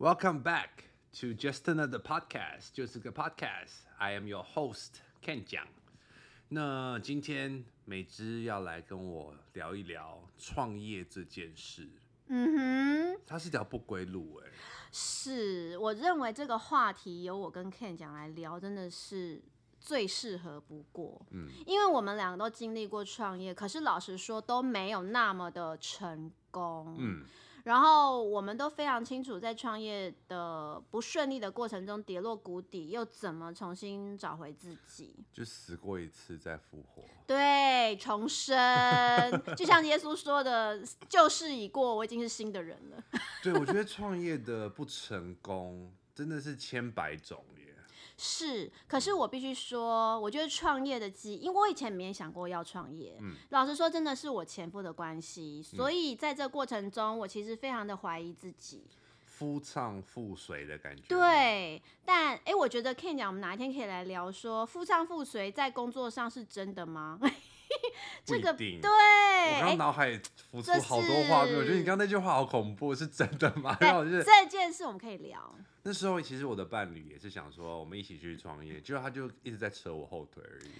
Welcome back to just another podcast，就是个 podcast。I am your host Ken 讲。那今天美芝要来跟我聊一聊创业这件事。嗯哼，它是一条不归路哎。是，我认为这个话题由我跟 Ken 讲来聊，真的是最适合不过。嗯，因为我们两个都经历过创业，可是老实说都没有那么的成功。嗯。然后我们都非常清楚，在创业的不顺利的过程中跌落谷底，又怎么重新找回自己？就死过一次再复活。对，重生，就像耶稣说的：“旧事已过，我已经是新的人了。”对，我觉得创业的不成功真的是千百种。是，可是我必须说，我觉得创业的机，因为我以前没想过要创业。嗯，老实说，真的是我前夫的关系，所以在这过程中，我其实非常的怀疑自己。夫唱妇随的感觉。对，但哎，我觉得 Ken 讲，我们哪一天可以来聊说，夫唱妇随在工作上是真的吗？这个对，我刚脑海浮出好多画面，我觉得你刚刚那句话好恐怖，是真的吗？对，这件事我们可以聊。那时候其实我的伴侣也是想说，我们一起去创业，结果他就一直在扯我后腿而已。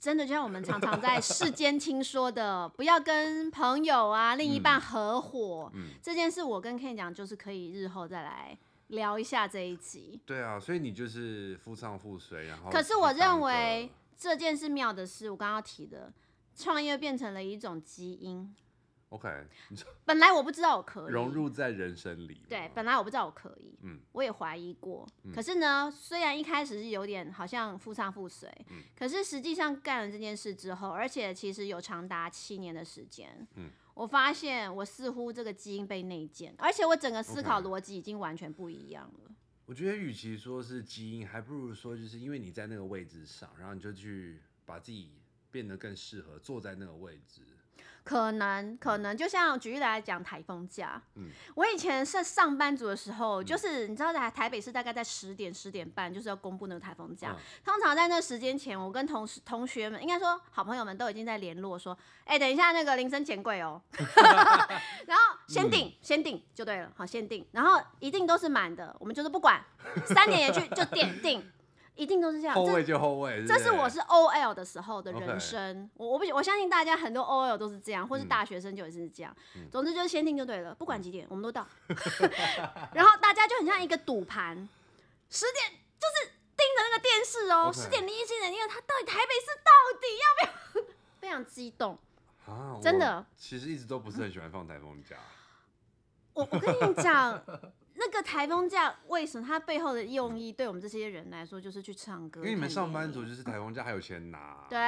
真的，就像我们常常在世间听说的，不要跟朋友啊、另一半合伙。嗯，嗯，这件事我跟 Ken 讲，就是可以日后再来聊一下这一集。对啊，所以你就是夫唱妇随，然后。可是我认为这件事妙的是，我刚刚提的，创业变成了一种基因。OK，本来我不知道我可以融入在人生里。对，本来我不知道我可以，嗯，我也怀疑过。嗯、可是呢，虽然一开始是有点好像夫唱妇随，嗯、可是实际上干了这件事之后，而且其实有长达七年的时间，嗯，我发现我似乎这个基因被内建，而且我整个思考逻辑已经完全不一样了。Okay. 我觉得与其说是基因，还不如说就是因为你在那个位置上，然后你就去把自己变得更适合坐在那个位置。可能可能就像举例来讲，台风假。嗯，我以前是上班族的时候，就是你知道在台北市大概在十点十点半就是要公布那个台风假。通常在那时间前，我跟同事同学们，应该说好朋友们都已经在联络说，哎，等一下那个铃声钱柜哦，然后先订先定就对了，好先定，然后一定都是满的，我们就是不管，三点也去就点订。一定都是这样，后卫就后卫。这是我是 OL 的时候的人生，我我不我相信大家很多 OL 都是这样，或是大学生就也是这样。总之就是先订就对了，不管几点我们都到。然后大家就很像一个赌盘，十点就是盯着那个电视哦，十点零一分，因为他到底台北市到底要不要？非常激动啊！真的，其实一直都不是很喜欢放台风假。我我跟你讲。那个台风假为什么它背后的用意，对我们这些人来说就是去唱歌？因为你们上班族就是台风假还有钱拿，对。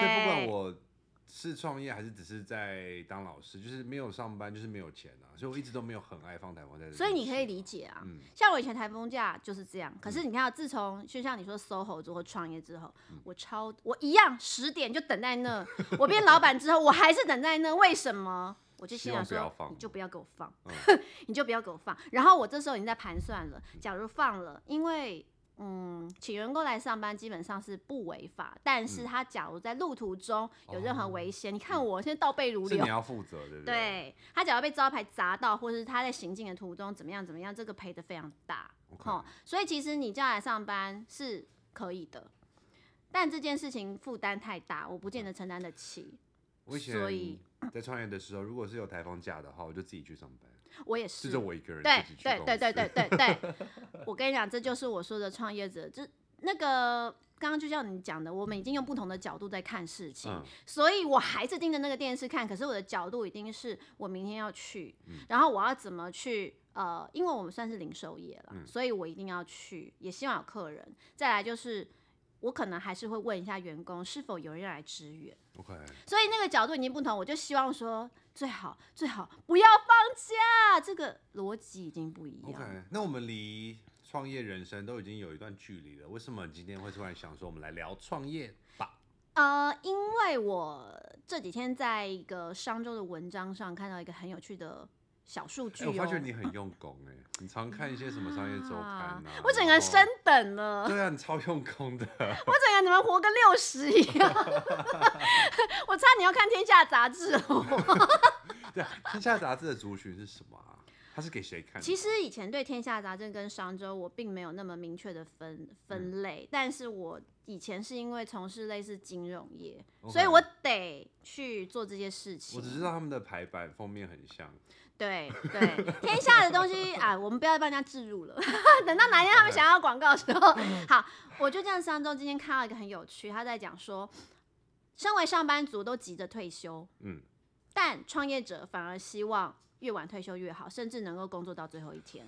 所以不管我是创业还是只是在当老师，就是没有上班就是没有钱啊。所以我一直都没有很爱放台风假。所以你可以理解啊，嗯、像我以前台风假就是这样。可是你看，自从就像你说 SOHO 之后创业之后，嗯、我超我一样十点就等在那。我变老板之后，我还是等在那，为什么？我就心想说，你就不要给我放，嗯、你就不要给我放。然后我这时候已经在盘算了，假如放了，因为嗯，请员工来上班基本上是不违法，但是他假如在路途中有任何危险，嗯、你看我现在倒背如流，你要负责，对不 对？对，他假如被招牌砸到，或者是他在行进的途中怎么样怎么样，这个赔的非常大。哦，所以其实你叫来上班是可以的，但这件事情负担太大，我不见得承担得起，所以。在创业的时候，如果是有台风假的话，我就自己去上班。我也是，就我一个人。对对对对对对对。我跟你讲，这就是我说的创业者，就那个刚刚就像你讲的，我们已经用不同的角度在看事情，嗯、所以我还是盯着那个电视看。可是我的角度一定是我明天要去，嗯、然后我要怎么去？呃，因为我们算是零售业了，嗯、所以我一定要去，也希望有客人。再来就是。我可能还是会问一下员工是否有人来支援。OK，所以那个角度已经不同，我就希望说最好最好不要放假，这个逻辑已经不一样。OK，那我们离创业人生都已经有一段距离了，为什么今天会突然想说我们来聊创业吧？呃，因为我这几天在一个商周的文章上看到一个很有趣的。小数据、哦欸，我发觉你很用功哎，你常看一些什么商业周刊啊？我整个人升等了。对啊，你超用功的。我整个人怎么活个六十一样？我猜你要看《天下杂志》哦。对，《天下杂志》的族群是什么啊？他是给谁看？其实以前对《天下杂志》跟《商周》，我并没有那么明确的分分类，嗯、但是我以前是因为从事类似金融业.所以我得去做这些事情。我只知道他们的排版封面很像。对对，天下的东西啊，我们不要帮人家置入了。等到哪天他们想要广告的时候，好，我就这样。上周今天看到一个很有趣，他在讲说，身为上班族都急着退休，嗯，但创业者反而希望。越晚退休越好，甚至能够工作到最后一天。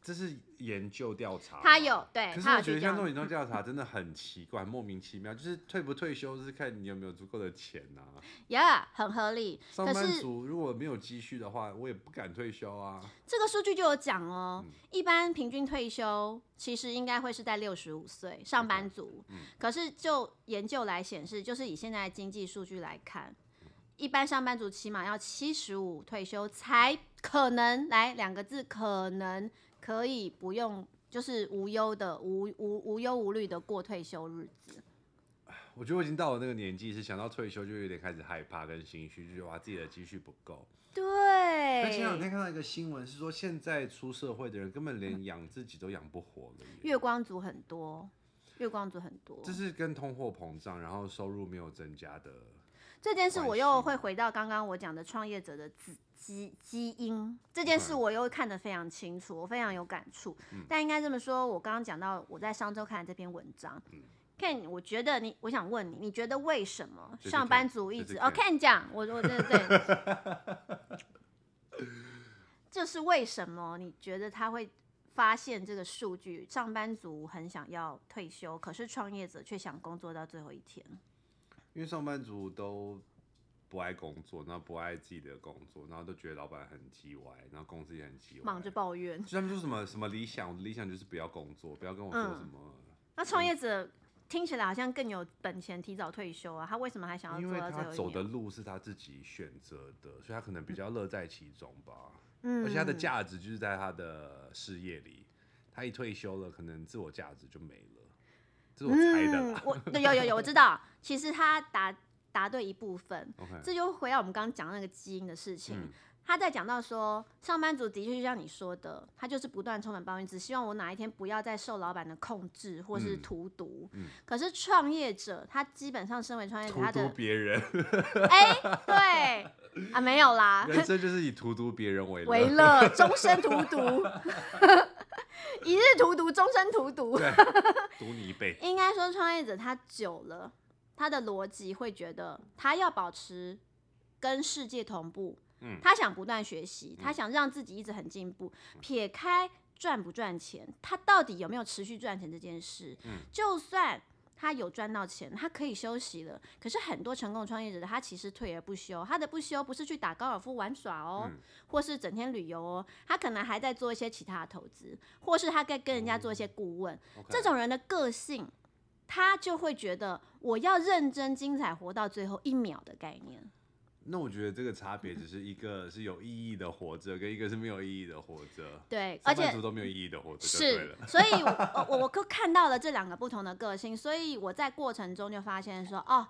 这是研究调查，他有对。可是我觉得像这种研究调查真的很奇怪，莫名其妙。就是退不退休是看你有没有足够的钱呐、啊。Yeah，很合理。上班族如果没有积蓄的话，我也不敢退休啊。这个数据就有讲哦，嗯、一般平均退休其实应该会是在六十五岁，上班族。嗯、可是就研究来显示，就是以现在经济数据来看。一般上班族起码要七十五退休才可能来两个字，可能可以不用就是无忧的无无无忧无虑的过退休日子。我觉得我已经到了那个年纪，是想到退休就有点开始害怕跟心虚，就觉得哇自己的积蓄不够。对。那前两天看到一个新闻是说，现在出社会的人根本连养自己都养不活了。月光族很多，月光族很多。这是跟通货膨胀，然后收入没有增加的。这件事我又会回到刚刚我讲的创业者的基基基因，这件事我又看得非常清楚，我非常有感触。嗯、但应该这么说，我刚刚讲到我在商周看的这篇文章，嗯、Ken，我觉得你，我想问你，你觉得为什么上班族一直哦，Ken 讲，我我对对对，这是为什么？你觉得他会发现这个数据，上班族很想要退休，可是创业者却想工作到最后一天？因为上班族都不爱工作，然后不爱自己的工作，然后都觉得老板很叽歪，然后公司也很叽歪，忙着抱怨。他们说什么什么理想，我的理想就是不要工作，不要跟我说什么。嗯、那创业者听起来好像更有本钱提早退休啊？他为什么还想要做？因为他走的路是他自己选择的，所以他可能比较乐在其中吧。嗯，而且他的价值就是在他的事业里，他一退休了，可能自我价值就没了。这是我猜的、嗯，我对有有有，我知道。其实他答答对一部分.这就回到我们刚刚讲那个基因的事情。嗯、他在讲到说，上班族的确就像你说的，他就是不断充满抱怨，只希望我哪一天不要再受老板的控制或是荼毒。嗯嗯、可是创业者，他基本上身为创业者，他的别人，哎、欸，对啊，没有啦，人生就是以荼毒别人为乐，为乐，终身荼毒。一日荼毒，终身荼毒，毒你一辈。应该说，创业者他久了，他的逻辑会觉得他要保持跟世界同步，嗯，他想不断学习，他想让自己一直很进步。嗯、撇开赚不赚钱，他到底有没有持续赚钱这件事，嗯，就算。他有赚到钱，他可以休息了。可是很多成功创业者，他其实退而不休。他的不休不是去打高尔夫玩耍哦，嗯、或是整天旅游哦，他可能还在做一些其他的投资，或是他在跟人家做一些顾问。嗯 okay、这种人的个性，他就会觉得我要认真、精彩，活到最后一秒的概念。那我觉得这个差别只是一个是有意义的活着，跟一个是没有意义的活着。对，而且都没有意义的活着。是，所以我我我看到了这两个不同的个性，所以我在过程中就发现说，哦，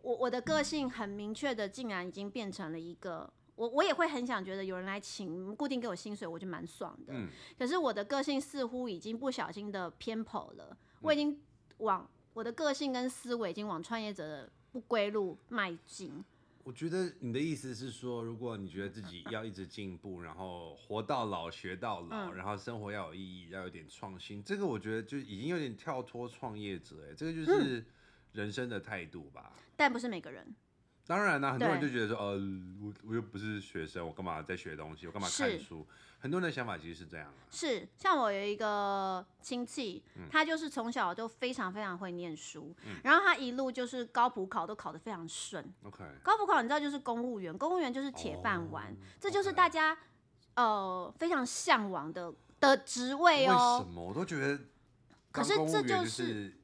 我我的个性很明确的，竟然已经变成了一个，我我也会很想觉得有人来请固定给我薪水，我就蛮爽的。嗯。可是我的个性似乎已经不小心的偏颇了，我已经往我的个性跟思维已经往创业者的不归路迈进。我觉得你的意思是说，如果你觉得自己要一直进步，然后活到老学到老，然后生活要有意义，要有点创新，这个我觉得就已经有点跳脱创业者，哎，这个就是人生的态度吧。但不是每个人。当然啦，很多人就觉得说，呃，我我又不是学生，我干嘛在学东西？我干嘛看书？很多人的想法其实是这样。是，像我有一个亲戚，他就是从小就非常非常会念书，然后他一路就是高普考都考得非常顺。OK，高普考你知道就是公务员，公务员就是铁饭碗，这就是大家呃非常向往的的职位哦。为什么？我都觉得，可是这就是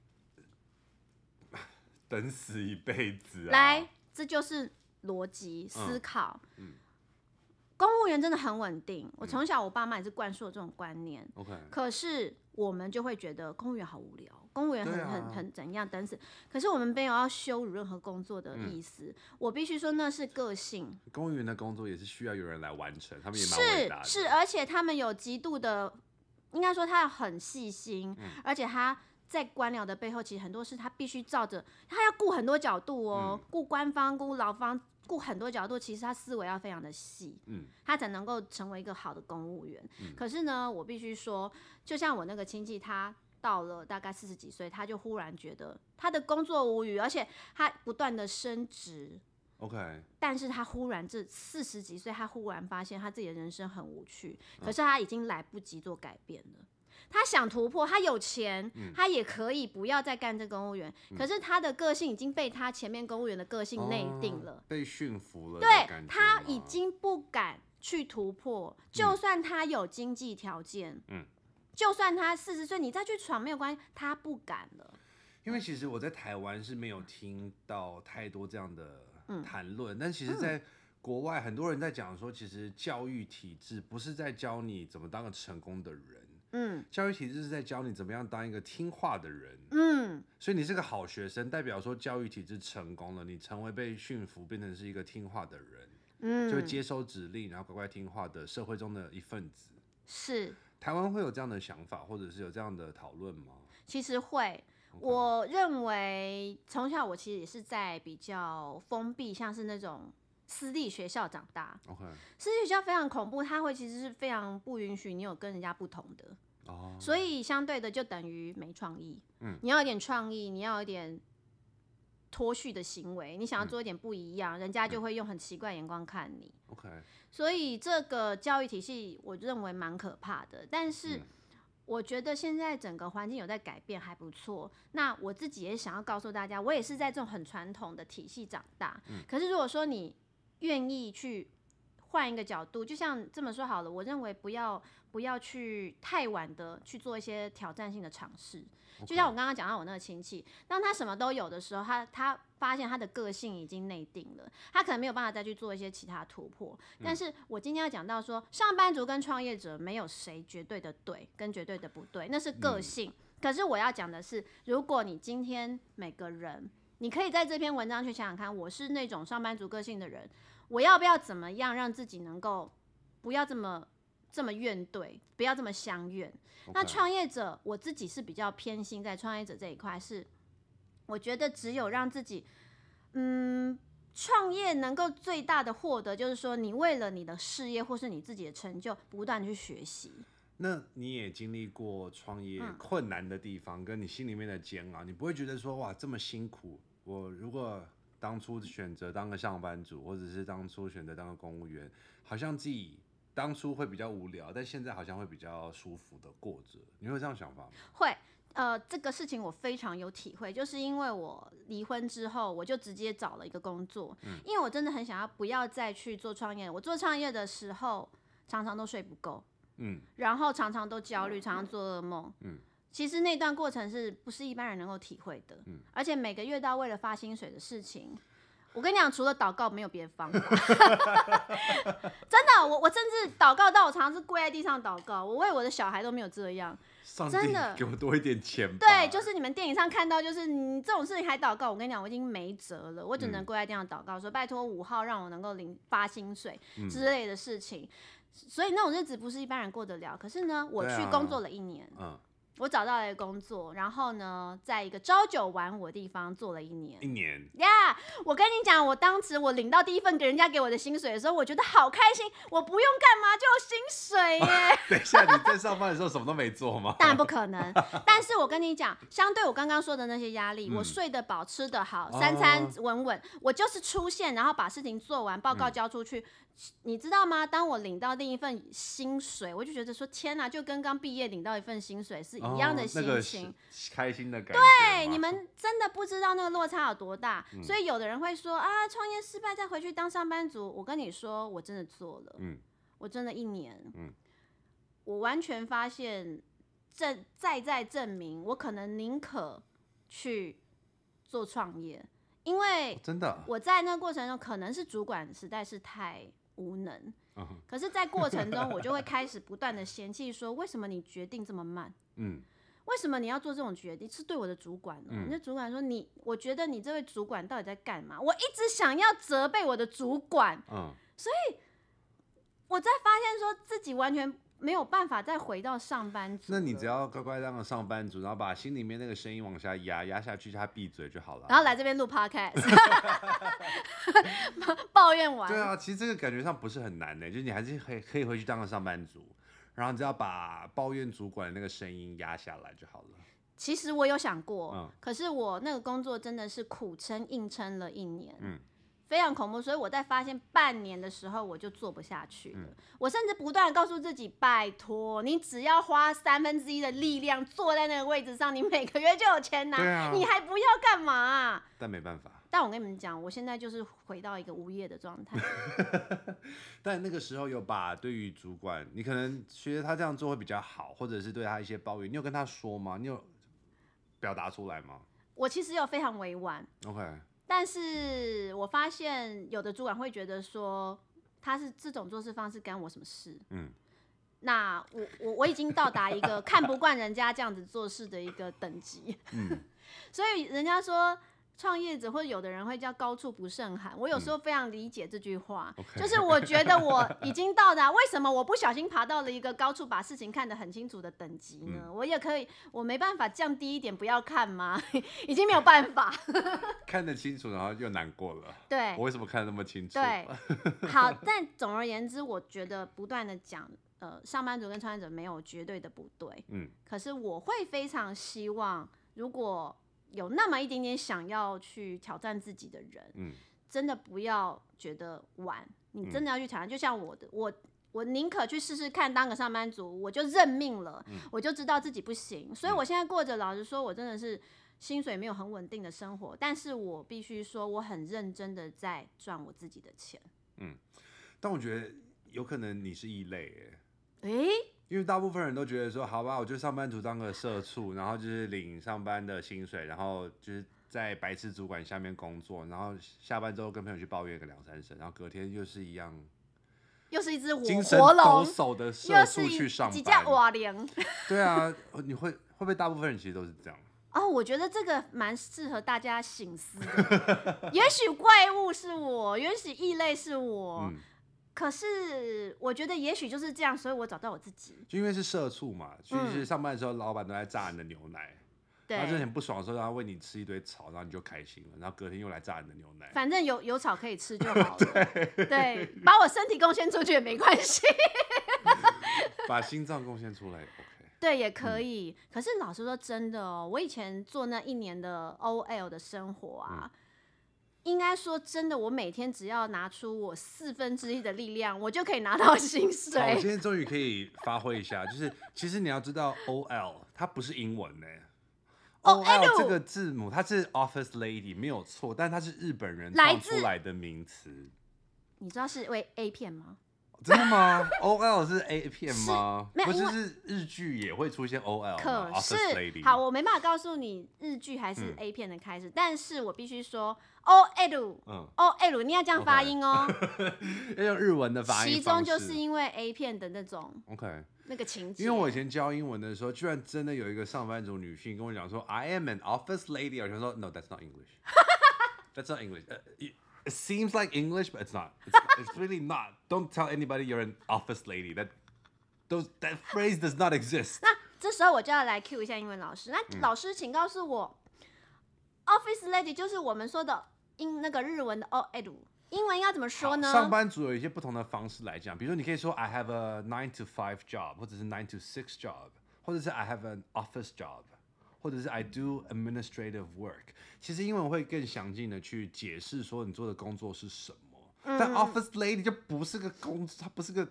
等死一辈子啊！来。这就是逻辑思考。嗯，公务员真的很稳定。我从小我爸妈也是灌输我这种观念。OK。可是我们就会觉得公务员好无聊，公务员很、啊、很很怎样等死。可是我们没有要羞辱任何工作的意思。嗯、我必须说那是个性。公务员的工作也是需要有人来完成，他们也蛮伟大的。是是，而且他们有极度的，应该说他很细心，嗯、而且他在官僚的背后，其实很多事他必须照着，他要顾很多角度哦，顾、嗯、官方，顾劳方。顾很多角度，其实他思维要非常的细，嗯，他才能够成为一个好的公务员。嗯、可是呢，我必须说，就像我那个亲戚，他到了大概四十几岁，他就忽然觉得他的工作无语，而且他不断的升职，OK，但是他忽然这四十几岁，他忽然发现他自己的人生很无趣，可是他已经来不及做改变了。嗯他想突破，他有钱，嗯、他也可以不要再干这公务员。嗯、可是他的个性已经被他前面公务员的个性内定了，哦、被驯服了。对，他已经不敢去突破，就算他有经济条件，嗯，就算他四十岁，你再去闯没有关系，他不敢了。因为其实我在台湾是没有听到太多这样的谈论，嗯、但其实在国外很多人在讲说，其实教育体制不是在教你怎么当个成功的人。嗯，教育体制是在教你怎么样当一个听话的人。嗯，所以你是个好学生，代表说教育体制成功了，你成为被驯服，变成是一个听话的人。嗯，就会接收指令，然后乖乖听话的社会中的一份子。是。台湾会有这样的想法，或者是有这样的讨论吗？其实会。我认为从小我其实也是在比较封闭，像是那种。私立学校长大，OK，私立学校非常恐怖，它会其实是非常不允许你有跟人家不同的，oh. 所以相对的就等于没创意。嗯，你要有点创意，你要有点脱序的行为，你想要做一点不一样，嗯、人家就会用很奇怪眼光看你。OK，所以这个教育体系我认为蛮可怕的，但是我觉得现在整个环境有在改变，还不错。那我自己也想要告诉大家，我也是在这种很传统的体系长大，嗯、可是如果说你。愿意去换一个角度，就像这么说好了，我认为不要不要去太晚的去做一些挑战性的尝试。就像我刚刚讲到我那个亲戚，当他什么都有的时候，他他发现他的个性已经内定了，他可能没有办法再去做一些其他突破。嗯、但是我今天要讲到说，上班族跟创业者没有谁绝对的对跟绝对的不对，那是个性。嗯、可是我要讲的是，如果你今天每个人。你可以在这篇文章去想想看，我是那种上班族个性的人，我要不要怎么样让自己能够不要这么这么怨怼，不要这么相怨.那创业者，我自己是比较偏心在创业者这一块，是我觉得只有让自己，嗯，创业能够最大的获得，就是说你为了你的事业或是你自己的成就，不断去学习。那你也经历过创业困难的地方，跟你心里面的煎熬，你不会觉得说哇这么辛苦？我如果当初选择当个上班族，或者是当初选择当个公务员，好像自己当初会比较无聊，但现在好像会比较舒服的过着。你会有这样想法吗？会，呃，这个事情我非常有体会，就是因为我离婚之后，我就直接找了一个工作，嗯，因为我真的很想要不要再去做创业。我做创业的时候，常常都睡不够。嗯，然后常常都焦虑，常常做噩梦。嗯，其实那段过程是不是一般人能够体会的？嗯，而且每个月都要为了发薪水的事情，我跟你讲，除了祷告没有别的方法。真的，我我甚至祷告到我常常是跪在地上祷告，我为我的小孩都没有这样。真的，给我多一点钱。对，就是你们电影上看到，就是你这种事情还祷告，我跟你讲，我已经没辙了，我只能跪在地上祷告，说拜托五号让我能够领发薪水之类的事情。所以那种日子不是一般人过得了。可是呢，我去工作了一年。嗯。我找到了一个工作，然后呢，在一个朝九晚五的地方做了一年。一年呀！Yeah, 我跟你讲，我当时我领到第一份给人家给我的薪水的时候，我觉得好开心，我不用干嘛就有薪水耶。等一下，你在上班的时候什么都没做吗？当然不可能。但是我跟你讲，相对我刚刚说的那些压力，嗯、我睡得饱，吃得好，三餐稳稳，哦、我就是出现，然后把事情做完，报告交出去。嗯你知道吗？当我领到另一份薪水，我就觉得说天哪，就跟刚毕业领到一份薪水是一样的心情，哦那个、开心的感觉。对，你们真的不知道那个落差有多大。嗯、所以有的人会说啊，创业失败再回去当上班族。我跟你说，我真的做了，嗯，我真的一年，嗯，我完全发现证再再证明，我可能宁可去做创业，因为真的我在那个过程中可能是主管实在是太。无能，嗯，可是，在过程中，我就会开始不断的嫌弃说，为什么你决定这么慢？嗯，为什么你要做这种决定？是对我的主管呢？那、嗯、主管说你，我觉得你这位主管到底在干嘛？我一直想要责备我的主管，嗯，所以我在发现说自己完全。没有办法再回到上班族。那你只要乖乖当个上班族，然后把心里面那个声音往下压，压下去，叫他闭嘴就好了。然后来这边录 podcast，抱怨完。对啊，其实这个感觉上不是很难的，就是你还是可以可以回去当个上班族，然后你只要把抱怨主管的那个声音压下来就好了。其实我有想过，嗯，可是我那个工作真的是苦撑硬撑了一年，嗯。非常恐怖，所以我在发现半年的时候，我就做不下去了。嗯、我甚至不断告诉自己：“拜托，你只要花三分之一的力量坐在那个位置上，你每个月就有钱拿，啊、你还不要干嘛、啊？”但没办法。但我跟你们讲，我现在就是回到一个无业的状态。但那个时候有把对于主管，你可能觉得他这样做会比较好，或者是对他一些抱怨，你有跟他说吗？你有表达出来吗？我其实有非常委婉。OK。但是我发现有的主管会觉得说，他是这种做事方式干我什么事？嗯，那我我我已经到达一个看不惯人家这样子做事的一个等级，嗯，所以人家说。创业者或者有的人会叫高处不胜寒，我有时候非常理解这句话，嗯 okay. 就是我觉得我已经到达，为什么我不小心爬到了一个高处，把事情看得很清楚的等级呢？嗯、我也可以，我没办法降低一点不要看吗？已经没有办法，看得清楚，然后又难过了。对，我为什么看得那么清楚？对，好，但总而言之，我觉得不断的讲，呃，上班族跟创业者没有绝对的不对，嗯，可是我会非常希望，如果有那么一点点想要去挑战自己的人，嗯，真的不要觉得晚，你真的要去挑战。嗯、就像我的，我我宁可去试试看当个上班族，我就认命了，嗯、我就知道自己不行。所以我现在过着，老实说，我真的是薪水没有很稳定的生活，但是我必须说，我很认真的在赚我自己的钱。嗯，但我觉得有可能你是异类，哎，欸因为大部分人都觉得说，好吧，我就上班族当个社畜，然后就是领上班的薪水，然后就是在白痴主管下面工作，然后下班之后跟朋友去抱怨个两三声，然后隔天又是一样，又是一只精神抖擞的社畜去上班，对啊，你会会不会大部分人其实都是这样？哦，我觉得这个蛮适合大家醒思的。也许怪物是我，也许异类是我。嗯可是我觉得也许就是这样，所以我找到我自己。就因为是社畜嘛，所以是上班的时候，老板都在榨你的牛奶，对、嗯，然后就很不爽的时候，然后喂你吃一堆草，然后你就开心了，然后隔天又来榨你的牛奶。反正有有草可以吃就 好了。对，对，把我身体贡献出去也没关系。把心脏贡献出来也 OK。对，也可以。嗯、可是老实说真的哦，我以前做那一年的 OL 的生活啊。嗯应该说真的，我每天只要拿出我四分之一的力量，我就可以拿到薪水。好，我今天终于可以发挥一下，就是其实你要知道，O L 它不是英文呢。O L 这个字母它是 Office Lady 没有错，但它是日本人创出来的名词。你知道是为 A 片吗？真的吗？O L 是 A 片吗？不是，是日剧也会出现 O L。可是好，我没办法告诉你日剧还是 A 片的开始，但是我必须说 O L，你要这样发音哦，要用日文的发音。其中就是因为 A 片的那种 OK 那个情节。因为我以前教英文的时候，居然真的有一个上班族女性跟我讲说，I am an office lady，我就说 No，that's not English，that's not English。It seems like English, but it's not. It's, it's really not. Don't tell anybody you're an office lady. That those that phrase does not exist. 那这时候我就要来 cue 一下英文老师。那老师，请告诉我、嗯、，office lady 就是我们说的英那个日文的 OL，英文要怎么说呢？上班族有一些不同的方式来讲，比如说你可以说 I have a nine to five job，或者是 nine to six job，或者是 I have an office job。 或者是 I do administrative work，其实英文会更详尽的去解释说你做的工作是什么。嗯、但 office lady 就不是个工，它不是个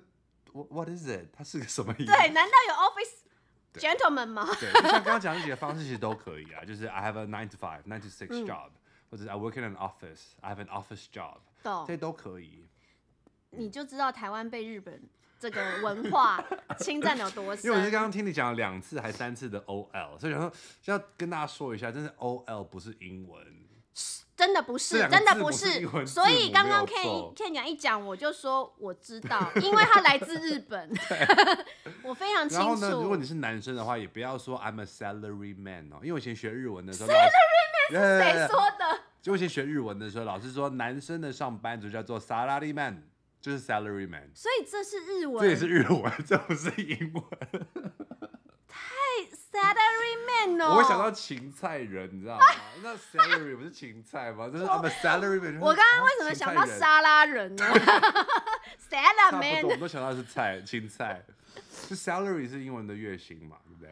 what is it？它是个什么意思？对，难道有 office gentleman 吗？对，就像刚刚讲的这几个方式其实都可以啊，就是 I have a nine to five, nine to six job，、嗯、或者是 I work in an office, I have an office job，这些都可以。你就知道台湾被日本。这个文化侵占有多深？因为我是刚刚听你讲了两次还三次的 O L，所以想说要跟大家说一下，真是 O L 不是英文，真真的不是，真的不是。所以刚刚 Ken Ken 讲一讲，我就说我知道，因为他来自日本，我非常清楚。然后呢，如果你是男生的话，也不要说 I'm a salary man 哦，因为我以前学日文的时候，salary man 是谁说的？就我以前学日文的时候，老师说男生的上班族叫做 salary man，就是 salary man。所以这是日文，这也是日文，这不是英文。太 salary man 哦！我会想到芹菜人，你知道吗？那 salary 不是芹菜吗？就是 I'm a salary man。我刚刚为什么想到沙拉人呢？salary man，我都想到是菜，青菜。就 salary 是英文的月薪嘛，对不对？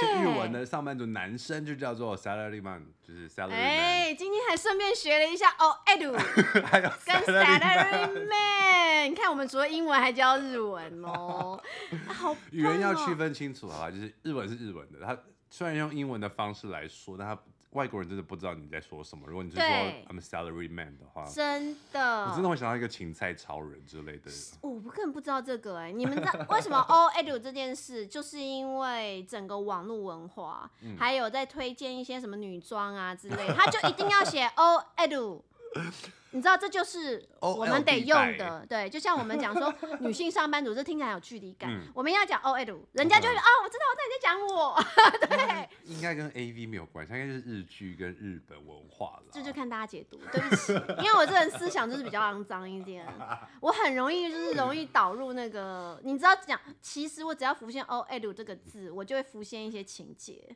对。日文的上班族男生就叫做 salary man，就是 salary man。哎，今天还顺便学了一下哦，edu，还有跟 salary man。你看，我们除了英文还教日文哦，好。语言要区分清楚好吧，就是日文是日文的，他虽然用英文的方式来说，但他。外国人真的不知道你在说什么。如果你是说 I'm a salary man 的话，真的，我真的会想到一个芹菜超人之类的。我根本不知道这个哎、欸，你们知道 为什么 all edu 这件事，就是因为整个网络文化，嗯、还有在推荐一些什么女装啊之类的，他就一定要写 all edu。你知道这就是我们得用的，对，就像我们讲说 女性上班族，这听起来有距离感，嗯、我们要讲 OL，人家就会啊，我知道我在你在讲我，对，应该跟 AV 没有关系，它应该就是日剧跟日本文化了，这就看大家解读，对不起，因为我这人思想就是比较肮脏一点，我很容易就是容易导入那个，你知道讲，其实我只要浮现 OL 这个字，我就会浮现一些情节，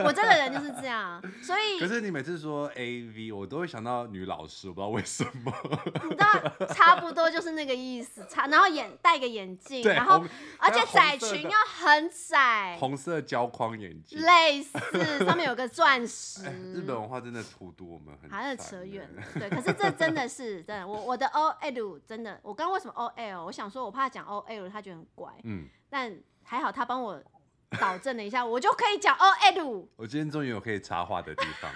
我这个人就是这样，所以，可是你每次说 AV，我都会想到女老师。不知道为什么，你知道差不多就是那个意思，差然后眼戴个眼镜，然后而且窄裙要很窄，红色胶框眼镜，类似上面有个钻石。日本文化真的荼毒我们很，还是扯远了。对，可是这真的是真的，我我的 O L 真的，我刚刚为什么 O L？我想说我怕讲 O L，他觉得很怪，嗯，但还好他帮我导正了一下，我就可以讲 O L。我今天终于有可以插话的地方。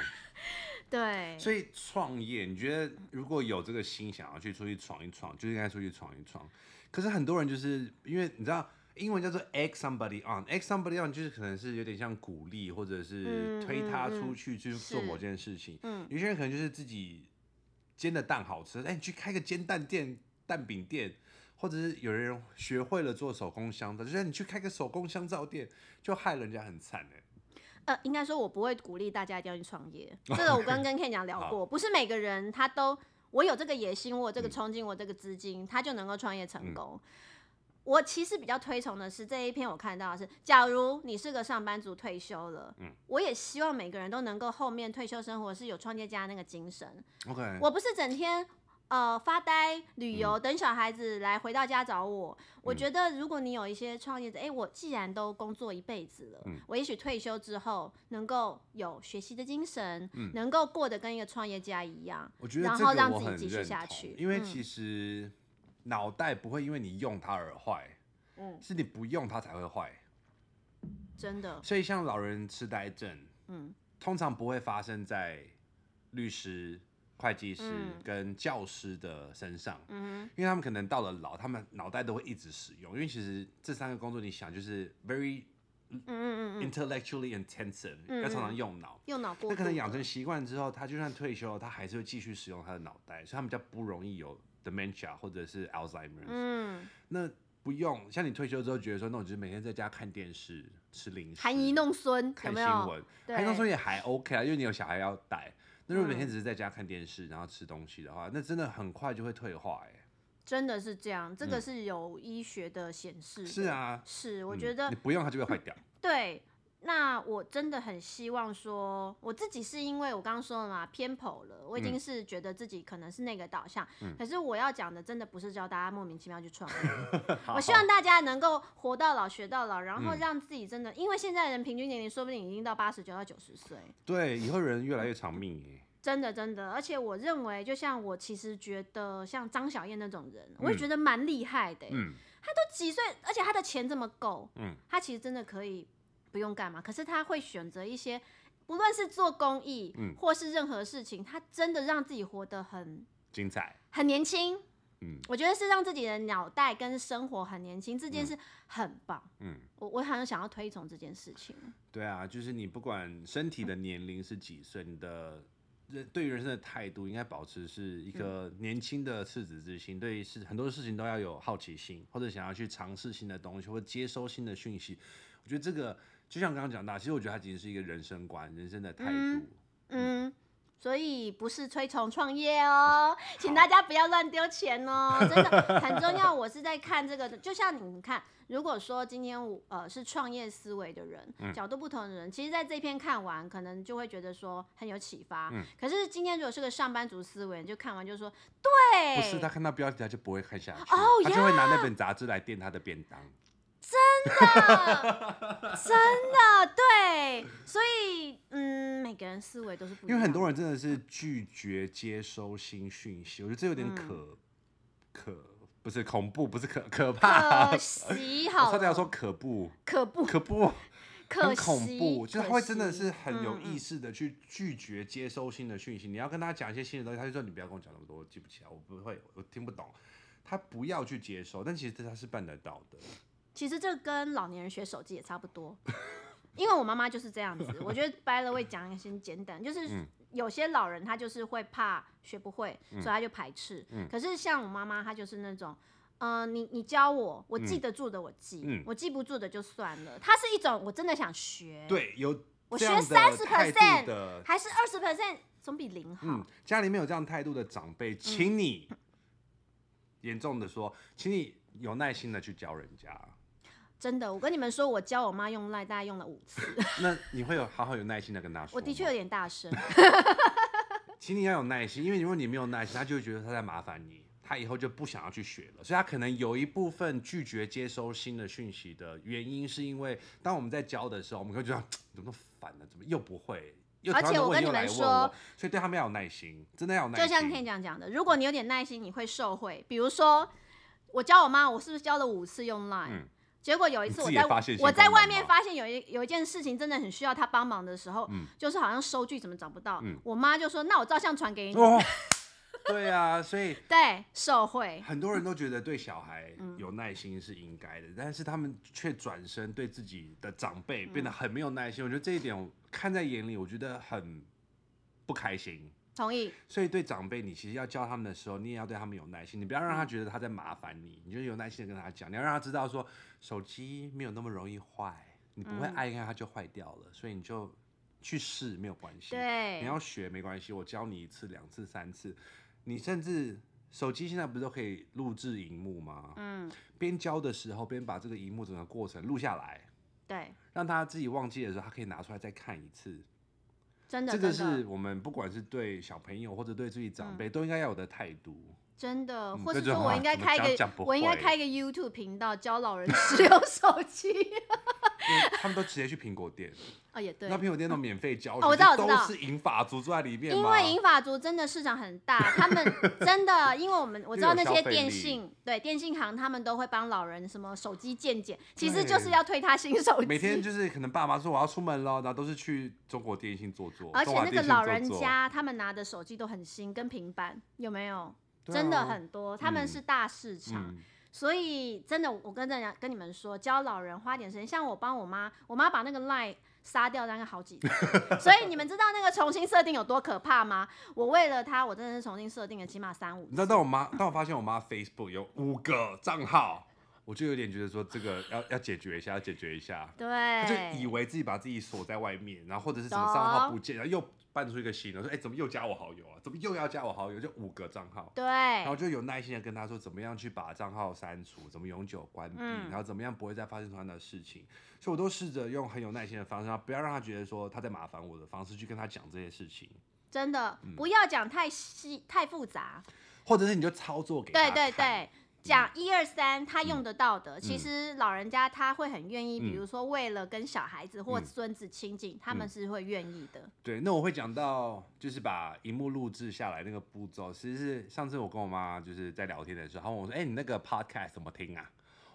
对，所以创业，你觉得如果有这个心想要去出去闯一闯，就应该出去闯一闯。可是很多人就是因为你知道，英文叫做 egg somebody on，egg somebody on 就是可能是有点像鼓励或者是推他出去去做某件事情。嗯，有些人可能就是自己煎的蛋好吃，哎，你去开个煎蛋店、蛋饼店，或者是有人学会了做手工香皂，就是你去开个手工香皂店，就害人家很惨哎。呃，应该说，我不会鼓励大家一定要去创业。这个我刚跟 Ken 讲聊过，不是每个人他都，我有这个野心，我有这个冲劲，我有这个资金，他就能够创业成功。我其实比较推崇的是这一篇，我看到的是，假如你是个上班族退休了，我也希望每个人都能够后面退休生活是有创业家那个精神。OK，我不是整天。呃，发呆、旅游，等小孩子来回到家找我。嗯、我觉得，如果你有一些创业者，哎、欸，我既然都工作一辈子了，嗯、我也许退休之后能够有学习的精神，嗯、能够过得跟一个创业家一样，我觉得然后让自己继续下去。因为其实脑袋不会因为你用它而坏，嗯，是你不用它才会坏，真的。所以像老人痴呆症，嗯，通常不会发生在律师。会计师跟教师的身上，嗯，因为他们可能到了老，他们脑袋都会一直使用。因为其实这三个工作，你想就是 very，嗯嗯嗯，intellectually intensive，要常常用脑，用脑过。那可能养成习惯之后，他就算退休了，他还是会继续使用他的脑袋，所以他们比较不容易有 dementia 或者是 Alzheimer。嗯，那不用像你退休之后觉得说，那我就是每天在家看电视、吃零食、含饴弄孙、看新闻，含饴弄孙也还 OK 啊，因为你有小孩要带。那如果每天只是在家看电视，然后吃东西的话，那真的很快就会退化哎。真的是这样，这个是有医学的显示。是啊，是，我觉得你不用它就会坏掉。对，那我真的很希望说，我自己是因为我刚刚说了嘛，偏颇了，我已经是觉得自己可能是那个导向。可是我要讲的真的不是教大家莫名其妙去创业，我希望大家能够活到老学到老，然后让自己真的，因为现在人平均年龄说不定已经到八十九到九十岁。对，以后人越来越长命耶。真的真的，而且我认为，就像我其实觉得，像张小燕那种人，我也觉得蛮厉害的。嗯，他都几岁，而且他的钱这么够，嗯，他其实真的可以不用干嘛，可是他会选择一些，不论是做公益，嗯，或是任何事情，他真的让自己活得很精彩，很年轻。嗯，我觉得是让自己的脑袋跟生活很年轻，这件事很棒。嗯，我我好像想要推崇这件事情。对啊，就是你不管身体的年龄是几岁，你的。人对于人生的态度应该保持是一个年轻的赤子之心，嗯、对于是很多事情都要有好奇心，或者想要去尝试新的东西，或接收新的讯息。我觉得这个就像刚刚讲到，其实我觉得它仅仅是一个人生观、人生的态度。嗯。嗯所以不是推崇创业哦，请大家不要乱丢钱哦，真的很重要。我是在看这个的，就像你们看，如果说今天我呃是创业思维的人，角度不同的人，其实在这篇看完，可能就会觉得说很有启发。可是今天如果是个上班族思维，就看完就说，对，不是他看到标题他就不会看下去，他就会拿那本杂志来垫他的便当。真的，真的，对，所以，嗯，每个人思维都是不一样。因为很多人真的是拒绝接收新讯息，我觉得这有点可、嗯、可，不是恐怖，不是可可怕。可惜好，我差点要说可怖，可不，可怖，可很恐怖，就是他会真的是很有意识的去拒绝接收新的讯息。嗯、你要跟他讲一些新的东西，他就说你不要跟我讲那么多，我记不起来，我不会，我听不懂。他不要去接收，但其实他是办得到的。其实这跟老年人学手机也差不多，因为我妈妈就是这样子。我觉得 by the way 讲一些简单，就是有些老人他就是会怕学不会，所以他就排斥。可是像我妈妈，她就是那种，嗯、呃，你你教我，我记得住的我记，我记不住的就算了。它是一种我真的想学，对，有我学三十 percent 还是二十 percent 总比零好。嗯，家里面有这样态度的长辈，请你严重的说，请你有耐心的去教人家。真的，我跟你们说，我教我妈用赖，大概用了五次。那你会有好好有耐心的跟她说？我的确有点大声。请你要有耐心，因为如果你没有耐心，她就会觉得她在麻烦你，她以后就不想要去学了。所以她可能有一部分拒绝接收新的讯息的原因，是因为当我们在教的时候，我们会觉得怎么那么烦呢？怎么又不会？又而且我跟你们说，所以对他们要有耐心，真的要有耐心。就像 Ken 讲讲的，如果你有点耐心，你会受惠。比如说，我教我妈，我是不是教了五次用赖？嗯结果有一次我在我在外面发现有一有一件事情真的很需要他帮忙的时候，嗯、就是好像收据怎么找不到，嗯、我妈就说：“那我照相传给你。哦” 对啊，所以对受惠，很多人都觉得对小孩有耐心是应该的，嗯、但是他们却转身对自己的长辈变得很没有耐心。嗯、我觉得这一点我看在眼里，我觉得很不开心。同意，所以对长辈，你其实要教他们的时候，你也要对他们有耐心。你不要让他觉得他在麻烦你，你就有耐心的跟他讲。你要让他知道说，手机没有那么容易坏，你不会爱看它就坏掉了，所以你就去试没有关系。对，你要学没关系，我教你一次、两次、三次。你甚至手机现在不是都可以录制荧幕吗？嗯，边教的时候边把这个荧幕整个过程录下来，对，让他自己忘记的时候，他可以拿出来再看一次。真的，这个是我们不管是对小朋友或者对自己长辈、嗯、都应该要有的态度。真的，或者说我应该开一个，我应该开一个 YouTube 频道教老人 使用手机。他们都直接去苹果店。哦，也对。那苹果店都免费教，我知道，我知道。都是银发族住在里面。因为银发族真的市场很大，他们真的，因为我们我知道那些电信，对电信行，他们都会帮老人什么手机健检，其实就是要推他新手机。每天就是可能爸妈说我要出门了，然后都是去中国电信坐坐。而且那个老人家他们拿的手机都很新，跟平板有没有？真的很多，他们是大市场。所以真的，我跟大家跟你们说，教老人花点时间。像我帮我妈，我妈把那个 line 杀掉大概好几个。所以你们知道那个重新设定有多可怕吗？我为了她，我真的是重新设定了起码三五。你知道，当我妈，当我发现我妈 Facebook 有五个账号，我就有点觉得说这个要要解决一下，要解决一下。对。她就以为自己把自己锁在外面，然后或者是什么账号不见，然后又。办出一个新的，说哎、欸，怎么又加我好友啊？怎么又要加我好友？就五个账号，对，然后就有耐心的跟他说，怎么样去把账号删除，怎么永久关闭，嗯、然后怎么样不会再发生同样的事情。所以我都试着用很有耐心的方式，不要让他觉得说他在麻烦我的方式去跟他讲这些事情。真的，嗯、不要讲太细太复杂，或者是你就操作给他。对对对。讲一二三，他用得到的，嗯、其实老人家他会很愿意，嗯、比如说为了跟小孩子或孙子亲近，嗯、他们是会愿意的。对，那我会讲到就是把荧幕录制下来那个步骤，其实是上次我跟我妈就是在聊天的时候，她问我说：“哎、欸，你那个 podcast 怎么听啊？”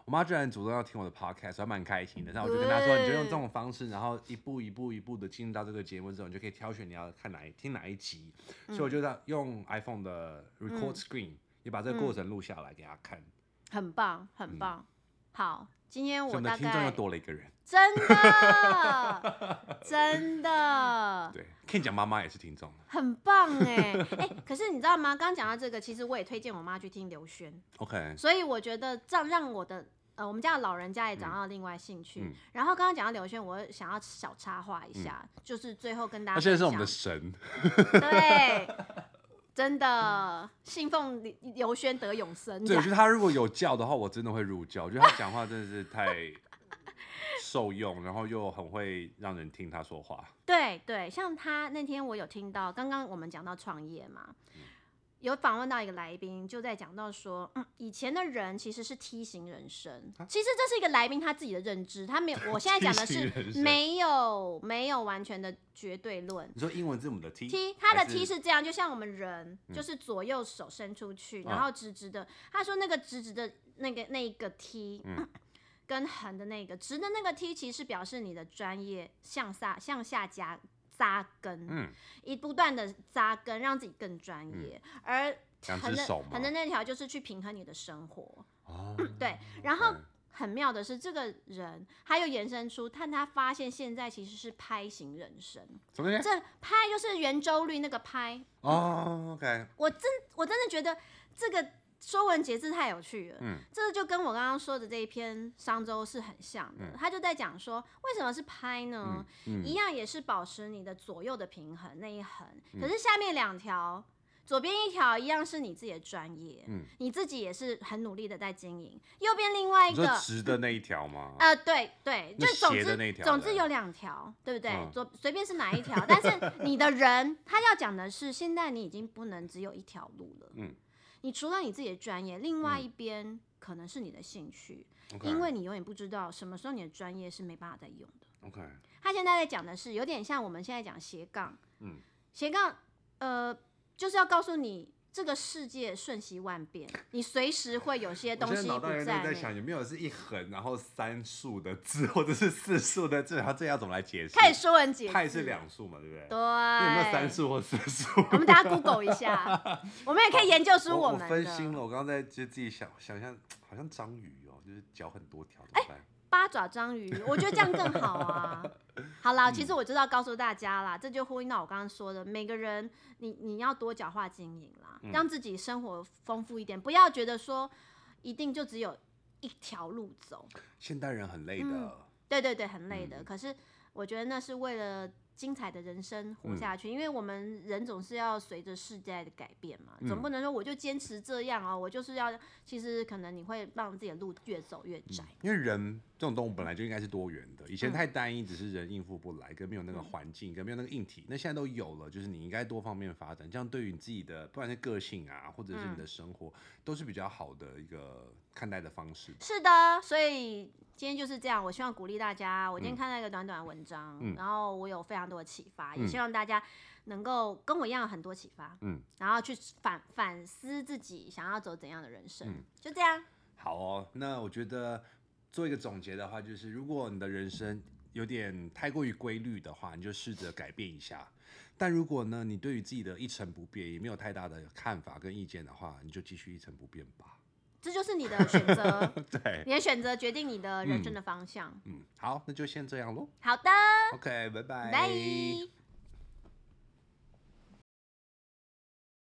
我妈居然主动要听我的 podcast，还蛮开心的。然后我就跟她说：“你就用这种方式，然后一步一步一步的进入到这个节目之后，你就可以挑选你要看哪一听哪一集。嗯”所以我就在用 iPhone 的 record screen、嗯、也把这个过程录下来给他看。很棒，很棒。嗯、好，今天我大概听众又多了一个人，真的，真的。对 Ken 讲妈妈也是听众，很棒哎哎、欸，可是你知道吗？刚刚讲到这个，其实我也推荐我妈去听刘轩。OK，所以我觉得这样让我的呃，我们家的老人家也找到另外兴趣。嗯、然后刚刚讲到刘轩，我想要小插话一下，嗯、就是最后跟大家，他现在是我们的神，对，真的信奉刘轩得永生。对，就是他如果有教的话，我真的会入教。我觉得他讲话真的是太。受用，然后又很会让人听他说话。对对，像他那天我有听到，刚刚我们讲到创业嘛，嗯、有访问到一个来宾，就在讲到说，嗯，以前的人其实是梯形人生。啊、其实这是一个来宾他自己的认知，他没有。我现在讲的是没有没有完全的绝对论。你说英文字母的 T？T，他的 T 是这样，就像我们人，就是左右手伸出去，嗯、然后直直的。他说那个直直的那个那一个 T。嗯跟横的那个直的那个 T，其实表示你的专业向下向下加扎根，嗯，一不断的扎根，让自己更专业。嗯、而横的横的那条就是去平衡你的生活，哦，对。然后很妙的是，这个人他又延伸出，但他发现现在其实是拍型人生，什么？这拍就是圆周率那个拍哦，OK。我真我真的觉得这个。说文解字太有趣了，嗯，这就跟我刚刚说的这一篇商周是很像的。嗯、他就在讲说，为什么是拍呢？嗯嗯、一样也是保持你的左右的平衡那一横，嗯、可是下面两条，左边一条一样是你自己的专业，嗯，你自己也是很努力的在经营。右边另外一个直的那一条吗？啊、呃，对对，就总之总之有两条，对不对？嗯、左随便是哪一条，但是你的人他要讲的是，现在你已经不能只有一条路了，嗯。你除了你自己的专业，另外一边可能是你的兴趣.因为你永远不知道什么时候你的专业是没办法再用的。OK，他现在在讲的是有点像我们现在讲斜杠，嗯，斜杠，呃，就是要告诉你。这个世界瞬息万变，你随时会有些东西不在。我在想有没有是一横，然后三竖的字，或者是四竖的字，然后这要怎么来解释？开始说文解字。派是两竖嘛，对不对？对。有没有三竖或四竖？我们大家 Google 一下，我们也可以研究出我们的。我分心了，我刚刚在就自己想想象，好像章鱼哦，就是脚很多条，怎么办？八爪章鱼，我觉得这样更好啊。好啦，其实我知道告诉大家啦，这就呼应到我刚刚说的，每个人你你要多角化经营啦，让自己生活丰富一点，不要觉得说一定就只有一条路走。现代人很累的。嗯，对对对，很累的。可是我觉得那是为了。精彩的人生活下去，嗯、因为我们人总是要随着世代的改变嘛，嗯、总不能说我就坚持这样哦，我就是要，其实可能你会让自己的路越走越窄。嗯、因为人这种动物本来就应该是多元的，以前太单一，只是人应付不来，跟没有那个环境，跟没有那个硬体，那现在都有了，就是你应该多方面发展，这样对于你自己的不管是个性啊，或者是你的生活，嗯、都是比较好的一个看待的方式。是的，所以。今天就是这样，我希望鼓励大家。我今天看到一个短短的文章，嗯、然后我有非常多的启发，嗯、也希望大家能够跟我一样有很多启发，嗯，然后去反反思自己想要走怎样的人生，嗯、就这样。好哦，那我觉得做一个总结的话，就是如果你的人生有点太过于规律的话，你就试着改变一下；但如果呢，你对于自己的一成不变也没有太大的看法跟意见的话，你就继续一成不变吧。这就是你的选择，对，你的选择决定你的人生的方向。嗯，嗯，好，那就先这样喽。好的。OK，拜拜。拜。